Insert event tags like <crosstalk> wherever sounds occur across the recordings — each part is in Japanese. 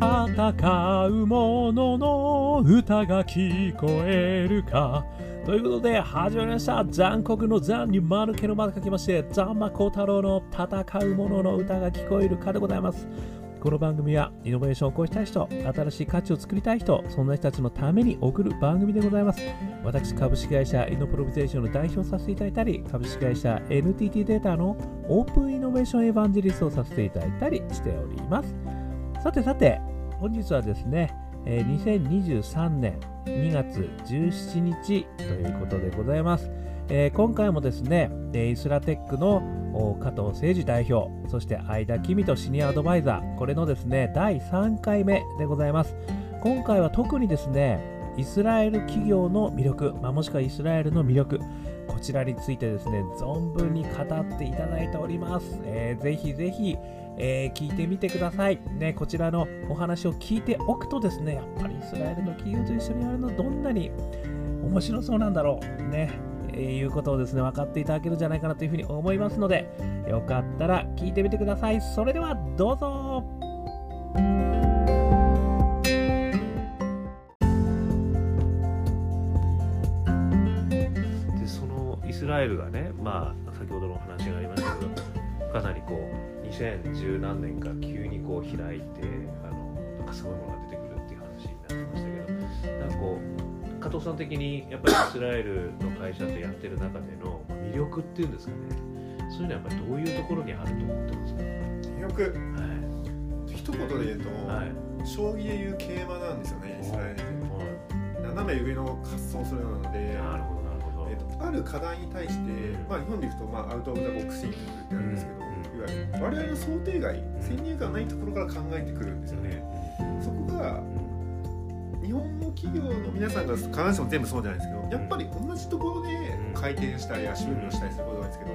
戦う者のの歌が聞こえるかということで始まりました残酷の残に丸けの丸書きましてザンマコ太郎の戦う者のの歌が聞こえるかでございますこの番組はイノベーションを起こしたい人、新しい価値を作りたい人、そんな人たちのために送る番組でございます。私、株式会社イノプロビゼーションの代表させていただいたり、株式会社 NTT データのオープンイノベーションエヴァンジリストをさせていただいたりしております。さてさて、本日はですね、2023年2月17日ということでございます。えー、今回もですね、イスラテックの加藤誠二代表、そして相田公人シニアアドバイザー、これのですね、第3回目でございます。今回は特にですね、イスラエル企業の魅力、まあ、もしくはイスラエルの魅力、こちらについてですね、存分に語っていただいております。えー、ぜひぜひ、えー、聞いてみてください。ね、こちらのお話を聞いておくとですね、やっぱりイスラエルの企業と一緒にやるのどんなに面白そうなんだろう。ねえ、いうことをですね、分かっていただけるんじゃないかなというふうに思いますので、よかったら聞いてみてください。それではどうぞで、そのイスラエルがね、まあ、先ほどのお話がありましたけど、かなりこう、2010何年か急にこう開いて、あの、なんかすごいものが出てくるっていう話になってましたけど、なんかこう、加藤さん的にやっぱりイスラエルの会社とやってる中での魅力っていうんですかね。そういうのはやっぱりどういうところにあると思ってますか？魅力、はい、一言で言うと、はい、将棋でいう桂馬なんですよねイスラエルで、はい、斜め上の滑走するのでなるほどある課題に対して、まあ、日本でいくと、まあ、アウト・オブ・ザ・ボックス・インキングってあるんですけど、うん、いわゆる我々の想定外先入観ないところから考えてくるんですよね、そこが日本の企業の皆さんが必ずしも全部そうじゃないですけどやっぱり同じところで回転したり足踏みをしたりすることなんですけど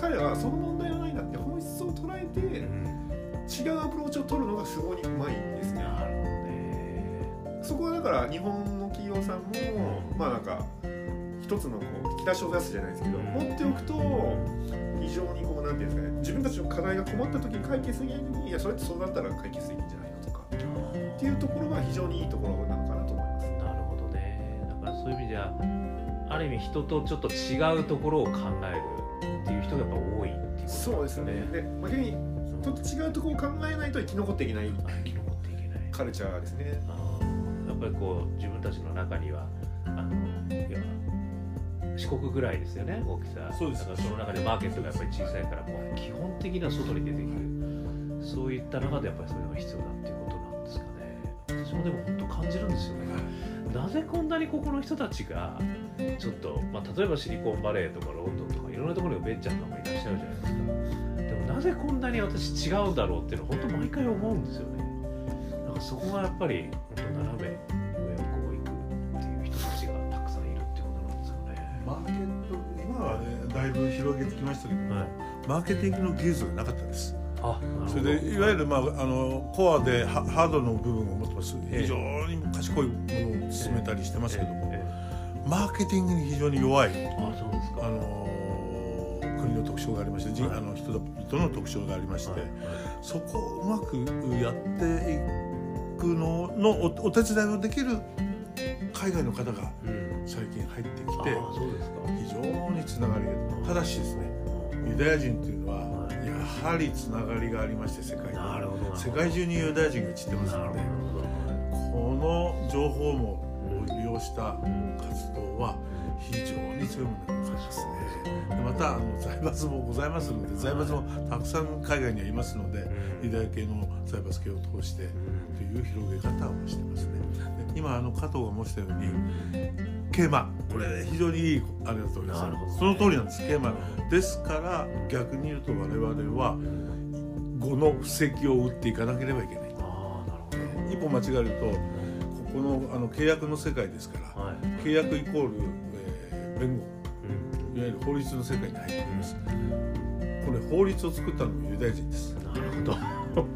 彼はその問題はないなって本質を捉えて違うアプローチを取るのがすごいうまいんですね。そこはだから日本の企業さんもまあなんか一つのこう引き出しを出すじゃないですけど持っておくと非常にこうなんていうんですかね自分たちの課題が困った時に解決できないのにいやそれってそうだったら解決できるんじゃないのとかっていうところは非常にいいところなのかなと思います。なるほどねだからそういう意味じゃある意味人とちょっと違うところを考えるっていう人がやっぱ多いっていうことですね。そうですねで、まあ、逆にちょっと違うところを考えないと生き残っていけない生き残っていけないカルチャーですね。やっぱりこう自分たちの中にはあのいや四国ぐらいですよね大きさ。そうです。だからその中でマーケットがやっぱり小さいからもう基本的には外に出てく。るそういった中でやっぱりそれが必要だっていうことなんですかね。私もでも本当感じるんですよね、なぜこんなにここの人たちがちょっと、まあ、例えばシリコンバレーとかロンドンとかいろんなところにベンチャーとかもいらっしゃるじゃないですか。でもなぜこんなに私違うんだろうっていうのは本当毎回思うんですよね。なんかそこがやっぱり本当斜めきましたけども、はい、マーケティングの技術がなかったです。それでいわゆる、まあ、あのコアでハードの部分を持ってます非常に賢いものを進めたりしてますけども、マーケティングに非常に弱いあの国の特徴がありまして、はい、あの人々の特徴がありまして、はいはい、そこをうまくやっていくののおお手伝いをできる海外の方が最近入ってきて、うん、非常につながりがただしですねユダヤ人というのはやはりつながりがありまして世界に。世界中にユダヤ人が散ってますのでこの情報も利用した活動は非常に強いものになりますね。またあの財閥もございますので財閥もたくさん海外にはいますのでユダヤ系の財閥系を通してという広げ方をしてますね。今あの加藤が申したように桂馬これ非常にいいあれだと思います。その通りなんです桂馬ですから逆に言うと我々は語の布石を打っていかなければいけない。一歩間違えるとここのあの契約の世界ですから、はい、契約イコール、えー、弁護、うん、いわゆる法律の世界に入ってきます、これ法律を作ったのもユダヤ人です。なるほど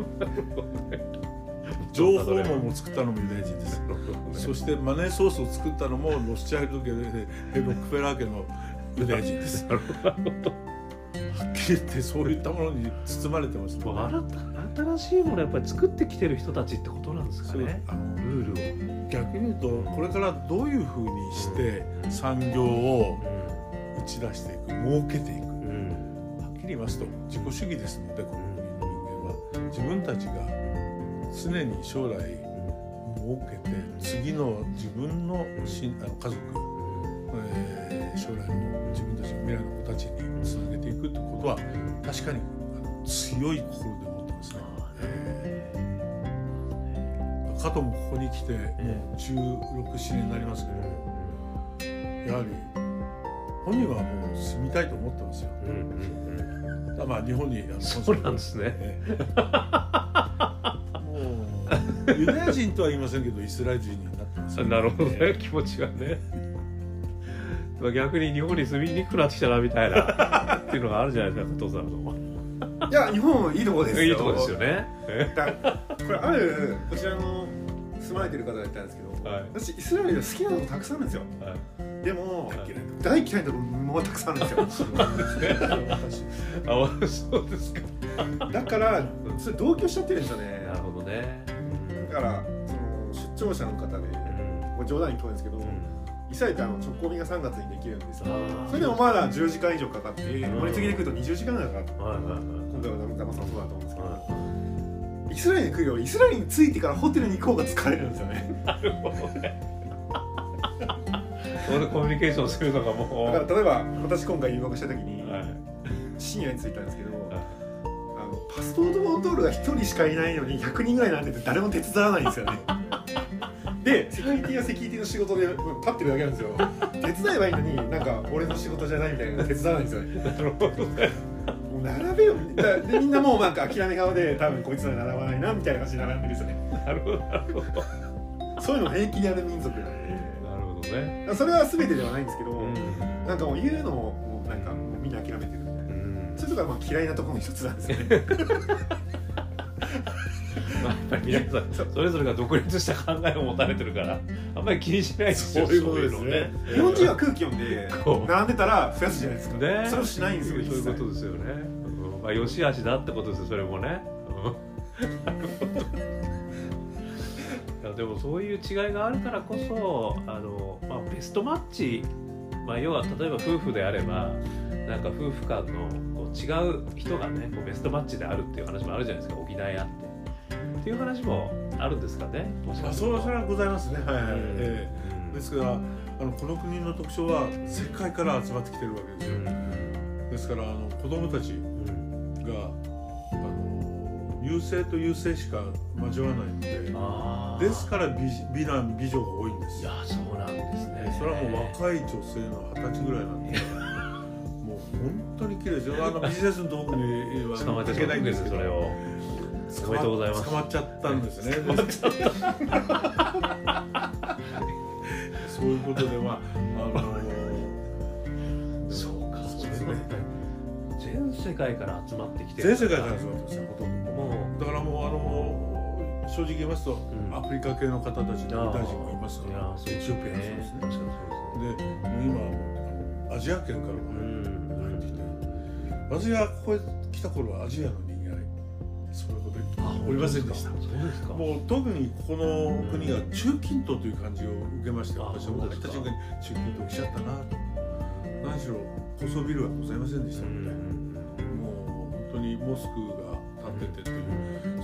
情報網も作ったのもユダヤ人です、<laughs> そしてマネーソースを作ったのもロスチャイルド家でロックフェラー家のユダヤ人です。<laughs> はっきり言ってそういったものに包まれてますね。新しいものやっぱり作ってきてる人たちってことなんですかね。あのルールを。逆に言うとこれからどういうふうにして産業を打ち出していく儲けていく、はっきり言いますと自己主義ですのでこの国の人間は。自分たちが常に将来設けて次の自分のしあの家族、えー、将来の自分たちの未来の子たちにつなげていくってことは確かに強い心で思ってますね。えー、加藤もここに来てもう1617年になりますけど、やはり本人はもう住みたいと思ってますよ。うんうん、まあ日本にそうなんですね。<laughs> ユダヤ人とは言いませんけどイスラエル人になってます、ね、なるほどね。気持ちがね。<laughs> 逆に日本に住みにくくなってきたなみたいなっていうのがあるじゃないですか加藤さんのいや日本いいとこですよ。いいとこですよね。これあるこちらの住まれてる方がいたんですけど、はい、私イスラエルで好きなとこたくさんあるんですよ、はい、でも、はい、大嫌いなとこもたくさんあるんですよ。あそうですかだからそれ同居しちゃってるんですよねなるほどねだからその出張者の方で、うん、冗談に聞こえるんですけど、うん、イスラエルってあの直行便が3月にできるんですよ。それでもまだ10時間以上かかって乗り継ぎで来ると20時間ぐらいかかって、今回はダマさんそうだと思うんですけど、はい、イスラエルに来るよりイスラエルに着いてからホテルに行こうが疲れるんですよね。<laughs> なるほどね。<laughs> コミュニケーションするのがもう。だから例えば私今回留学した時に、はい、深夜に着いたんですけどパスポートコントロールが1人しかいないのに100人ぐらいなんて誰も手伝わないんですよね。<laughs> でセキュリティはセキュリティの仕事で立ってるだけなんですよ。手伝えばいいのになんか俺の仕事じゃないみたいな手伝わないんですよね。もう並べよでみんなもうなんか諦め顔で多分こいつら並ばないなみたいな感じで並んでるんですよね。なるほど。なるほどそういうの平気でやる民族なんで。なるほどね。それは全てではないんですけど、うん、なんかもう言うのももうなんかみんな諦めてるそういうとこはまあ嫌いなところの一つなんですよね。まあ、やっぱり皆さんそれぞれが独立した考えを持たれてるからあんまり気にしないですよそういうことですね、ね、日本人は空気読んで並んでたら増やすじゃないですか、ね、それをしないんですよそういうことですよね、うん、まあ、よしあしだってことですよそれもね、うん、<laughs> でもそういう違いがあるからこそあの、まあ、ベストマッチ、まあ、要は例えば夫婦であればなんか夫婦間の違う人がねこうベストマッチであるっていう話もあるじゃないですか補い合って。っていう話もあるんですかねあそれはそれはございますね。はいはい、うん、えー、ですからあのこの国の特徴は世界から集まってきてるわけですよ、うん、ですからあの子供たちが、あの優勢と優勢しか交わらないのでですから美美男美女が多いんですいやそうなんですね。それはもう若い女性の二十歳ぐらいなんで <laughs> 本当に綺麗ですよ。<laughs> あのビジネスの道具には捕まっちゃないんですそれを。おめでとうございます。捕まっちゃった <laughs> そういうことでまああのそうか。そうですね。全世界から集まってきて全世界から集まってますよほとんども。うだからもうあの正直言いますと、うん、アフリカ系の方たちのユダヤ人もいますからエチオピアそうですねで今アジア圏からも私がここへ来た頃はアジアの人間それほどおりませんでした。もう特にここの国が中近東という感じを受けまして私は入った瞬間に中近東来ちゃったなと。何しろ高層ビルはございませんでしたのでもう本当にモスクが建っててという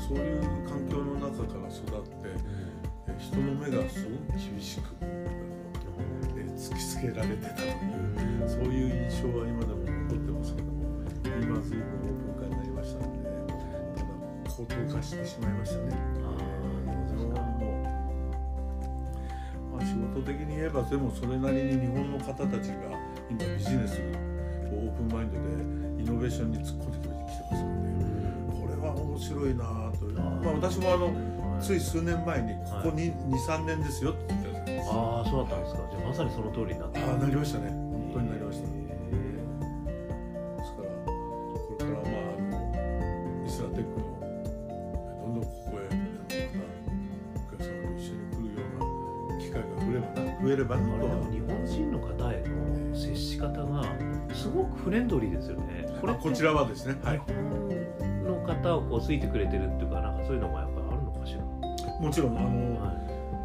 そういう環境の中から育って人の目がすごく厳しく突きつけられてたというそういう印象は今でも今随分オープン化になりましたのでただ高騰化してしまいましたね。まあ、仕事的に言えばでもそれなりに日本の方たちが今ビジネスオープンマインドでイノベーションに突っ込んできてますのでこれは面白いなとまあ、私もあのつい数年前にここに、はい、23年ですよって言ったんですああそうだったんですか。じゃあまさにその通りになってああなりましたね方がすごくフレンドリーですよね。これこちらはですね、はい、の方をこう好いてくれてるっていうかなんかそういうのもやっぱあるのかしら。もちろんあの、はい、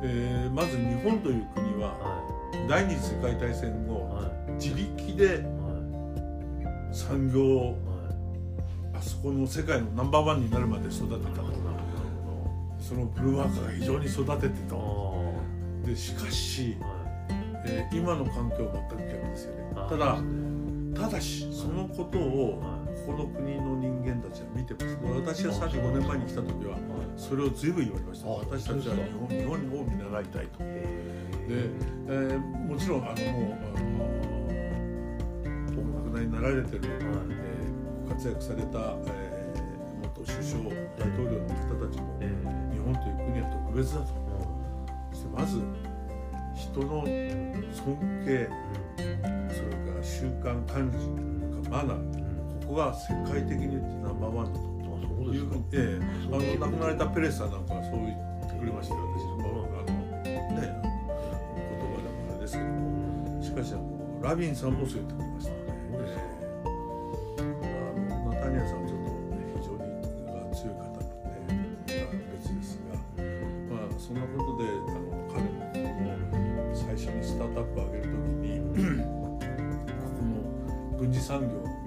えー、まず日本という国は、はい、第二次世界大戦後、はい、自力で産業を、あそこの世界のナンバーワンになるまで育てたと。そのブルーワーカーが非常に育ててた。でしかし、えー、今の環境は全くただただしそのことをこの国の人間たちは見てます。私は35年前に来た時はそれを随分言われました。私たちは日本日本を見習いたいと。で、えー、もちろんあのもうお亡くなりになられてる、えー、ご活躍された、えー、元首相大統領の方たちも、日本という国は特別だと、そしてまず人の尊敬、それから習慣管理マナーこが世界的に言ってナンバーワンだと。そうですか。ええ、あの亡くなられたペレスさんなんかはそう言ってくれましたよ。私もあのね言葉でもあれですけども、しかしあのラビンさんもそう言ってくれましたね。の軍事産業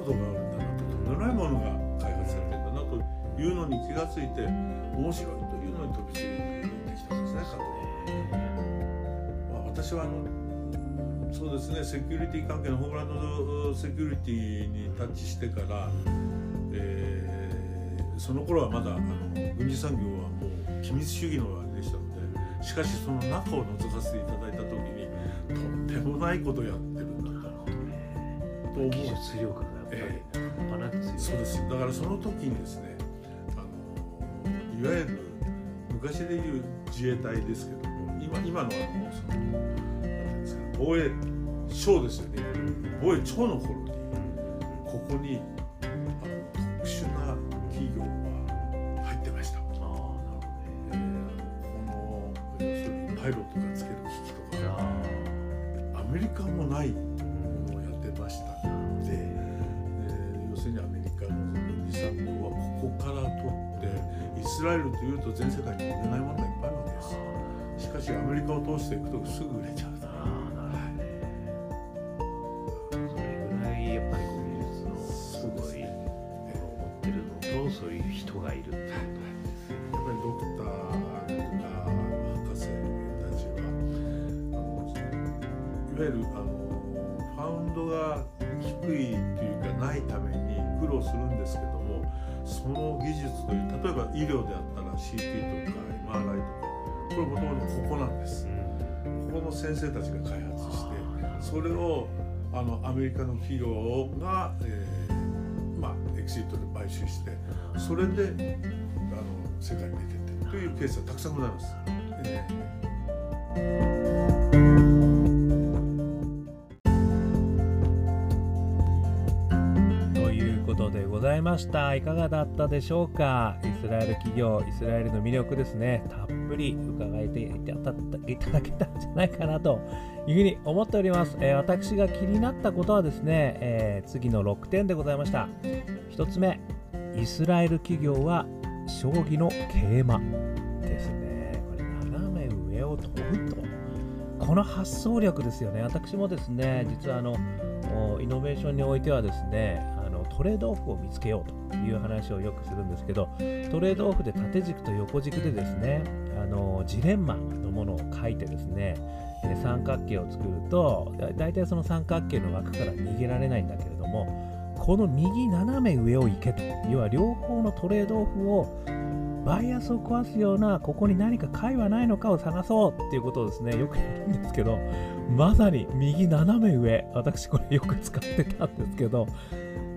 ことがあるんだなととんでもないものが開発されてるんだなというのに気が付いて面白いというのに飛びついてきたんですねまあ、私はあのそうですねセキュリティ関係のホームランドセキュリティにタッチしてから、えー、その頃はまだあの軍事産業はもう機密主義のあれでしたのでしかしその中を覗かせていただいた時にとんでもないことをやってと思う。技術力がえー、そうですだからその時にですねあのいわゆる昔でいう自衛隊ですけども今今のあのそのなんていうんですか防衛省ですよね。防衛庁の頃にここにあの特殊な企業が入ってました。あなるほどね。えー、この要するにパイロットがつける機器とかアメリカもないから取ってイスラエルというと全世界に売れないものがいっぱいあるわけですしかしアメリカを通していくとすぐ売れちゃうそれぐらいやっぱり技術のすごいものを持ってるのとそういう人がいるっていうことやっぱりドクターとか博士たちはあのいわゆるあのファウンドが低いというかないために苦労するんですけどその技術という例えば医療であったら CT とか MRI とかこれもともとここなんです、ここの先生たちが開発してそれをあのアメリカの企業が、えー、まあエクシットで買収してそれであの世界に出てってというケースはたくさんございます。えーました。いかがだったでしょうか？イスラエル企業イスラエルの魅力ですね。たっぷり伺えていただけたんじゃないかなというふうに思っております、えー、私が気になったことはですね、えー、次の6点でございました。1つ目イスラエル企業は将棋の桂馬ですね。これ斜め上を飛ぶと。この発想力ですよね。私もですね実はあのイノベーションにおいてはですねトレードオフを見つけようという話をよくするんですけどトレードオフで縦軸と横軸でですねあのジレンマのものを書いてですね三角形を作ると大体その三角形の枠から逃げられないんだけれどもこの右斜め上を行けと要は両方のトレードオフをバイアスを壊すようなここに何か解はないのかを探そうっていうことをですねよくやるんですけどまさに右斜め上私これよく使ってたんですけど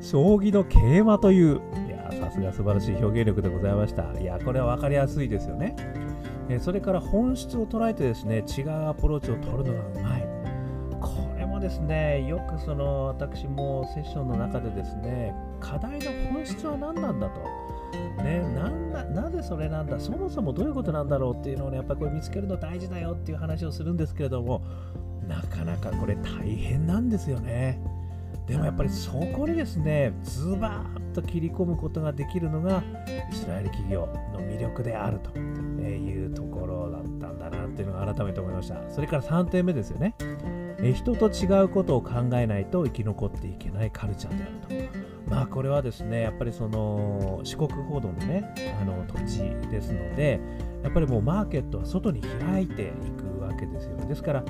将棋の桂馬という、いや、さすが素晴らしい表現力でございました。いや、これは分かりやすいですよね。えそれから本質を捉えてですね、違うアプローチを取るのがうまい。これもですね、よくその私もセッションの中でですね、課題の本質は何なんだと。ね、なんななぜそれなんだそもそもどういうことなんだろうっていうのをねやっぱりこれ見つけるの大事だよっていう話をするんですけれどもなかなかこれ大変なんですよね。でもやっぱりそこにですねズバーッと切り込むことができるのがイスラエル企業の魅力であるというところだったんだなっていうのが改めて思いました。それから3点目ですよね。人と違うことを考えないと生き残っていけないカルチャーであると。まあこれはですねやっぱりその四国報道のねあの土地ですのでやっぱりもうマーケットは外に開いていくわけですよ。ねですから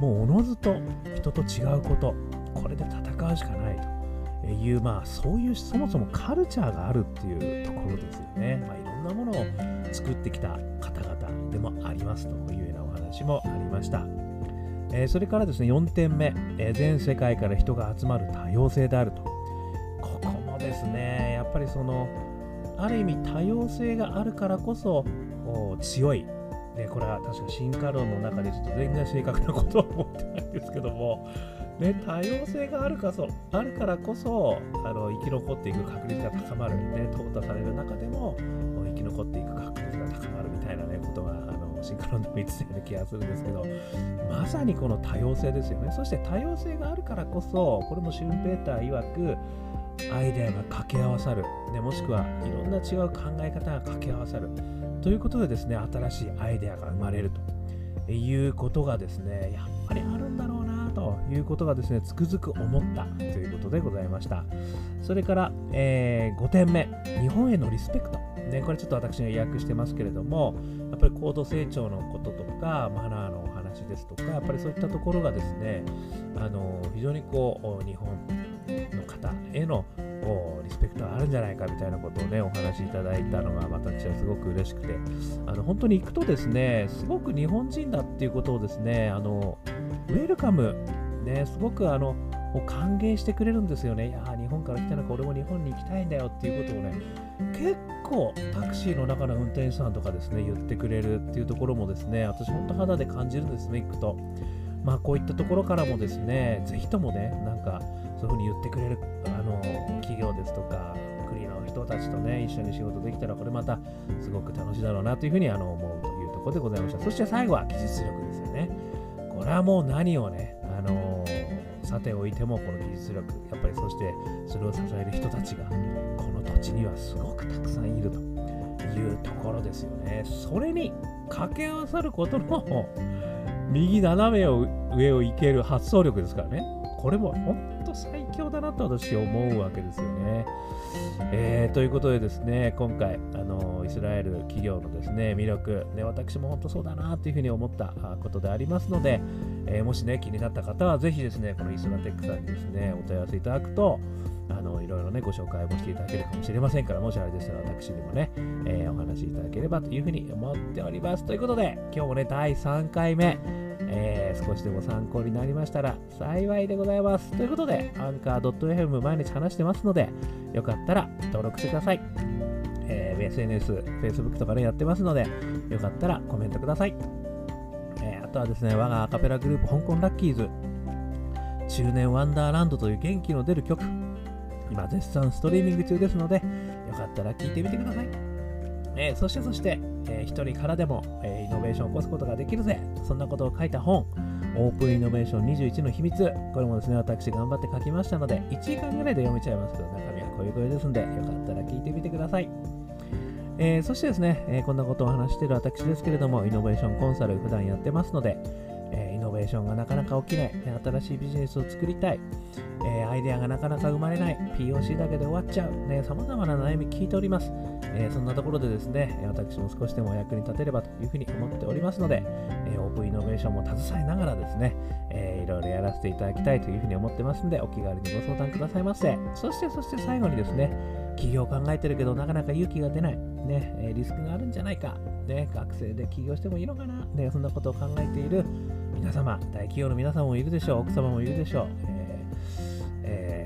もうおのずと人と違うことこれで戦うしかないと。いうまあそういうそもそもカルチャーがあるっていうところですよね、まあ、いろんなものを作ってきた方々でもありますというようなお話もありました、えー、それからですね4点目、えー、全世界から人が集まる多様性であると。ここもですねやっぱりそのある意味多様性があるからこそ強い。ね、これは確か進化論の中でちょっと全然正確なことは思ってないんですけども、ね、多様性があるかそあるからこそあの生き残っていく確率が高まる、ね、淘汰される中でも生き残っていく確率が高まるみたいな、ね、ことがあの進化論でも言ってたような気がするんですけどまさにこの多様性ですよね。そして多様性があるからこそこれもシュンペーター曰くアイデアが掛け合わさる、ね、もしくはいろんな違う考え方が掛け合わさる。ということでですね新しいアイデアが生まれると。いうことがですねやっぱりあるんだろうなということがですねつくづく思ったということでございました。それから、えー、5点目。日本へのリスペクト。ね、これちょっと私が予約してますけれども、やっぱり高度成長のこととか、マナーのお話ですとか、やっぱりそういったところがですね、あの非常にこう、日本の方へのリスペクトがあるんじゃないかみたいなことをね、お話しいただいたのが私はすごく嬉しくて、あの本当に行くとですね、すごく日本人だっていうことをですね、あのウェルカム、ね、すごくあのもう歓迎してくれるんですよね。いや日本から来たのか、俺も日本に行きたいんだよっていうことをね、結構タクシーの中の運転手さんとかですね、言ってくれるっていうところもですね、私本当肌で感じるんですね、行くと。まあこういったところからもですね、ぜひともね、なんかそういうふうに言ってくれるあの企業ですとか、国の人たちとね、一緒に仕事できたら、これまたすごく楽しいだろうなというふうにあの思うというところでございました。そして最後は技術力ですよね。これはもう何をね、あのさておいてもこの技術力、やっぱりそしてそれを支える人たちが、この土地にはすごくたくさんいるというところですよね。それに掛け合わさることの右斜めを上を行ける発想力ですからね。これも本強だなと私思うわけですよね。えー、ということでですね、今回、あのイスラエル企業のですね、魅力、ね、私も本当そうだなというふうに思ったことでありますので、えー、もしね、気になった方はぜひですね、このイスラテックさんにですね、お問い合わせいただくと、あのいろいろね、ご紹介もしていただけるかもしれませんから、もしあれでしたら私にもね、えー、お話しいただければというふうに思っております。ということで、今日もね、第3回目、えー、少しでも参考になりましたら幸いでございます。ということで、アンカー .fm 毎日話してますので、よかったら登録してください。えー、SNS、Facebook とかでやってますので、よかったらコメントください。えー、あとはですね、我がアカペラグループ香港ラッキーズ、中年ワンダーランドという元気の出る曲、今絶賛ストリーミング中ですので、よかったら聴いてみてください。えー、そしてそして、えー、一人からでも、えー、イノベーションを起こすことができるぜ。そんなことを書いた本、オープンイノベーション21の秘密。これもですね、私頑張って書きましたので、1時間ぐらいで読めちゃいますけど、中身はこういう声ですんで、よかったら聞いてみてください。えー、そしてですね、えー、こんなことを話している私ですけれども、イノベーションコンサル普段やってますので、え、イノベーションがなかなか起きない、新しいビジネスを作りたい、え、アイデアがなかなか生まれない、POC だけで終わっちゃう、ね、様々な悩み聞いております。えー、そんなところでですね、私も少しでもお役に立てればというふうに思っておりますので、えー、オープンイノベーションも携えながらですね、えー、いろいろやらせていただきたいというふうに思ってますので、お気軽にご相談くださいませ。そして、そして最後にですね、起業を考えてるけどなかなか勇気が出ない、ね、リスクがあるんじゃないか、ね、学生で起業してもいいのかな、ね、そんなことを考えている皆様、大企業の皆様もいるでしょう、奥様もいるでしょう、えーえー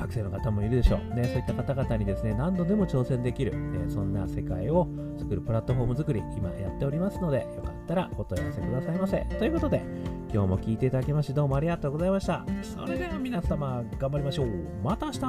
学生の方もいるでしょう。ね、そういった方々にですね、何度でも挑戦できる、ね、そんな世界を作るプラットフォーム作り、今やっておりますので、よかったらお問い合わせくださいませ。ということで、今日も聞いていただきましてどうもありがとうございました。それでは皆様、頑張りましょう。また明日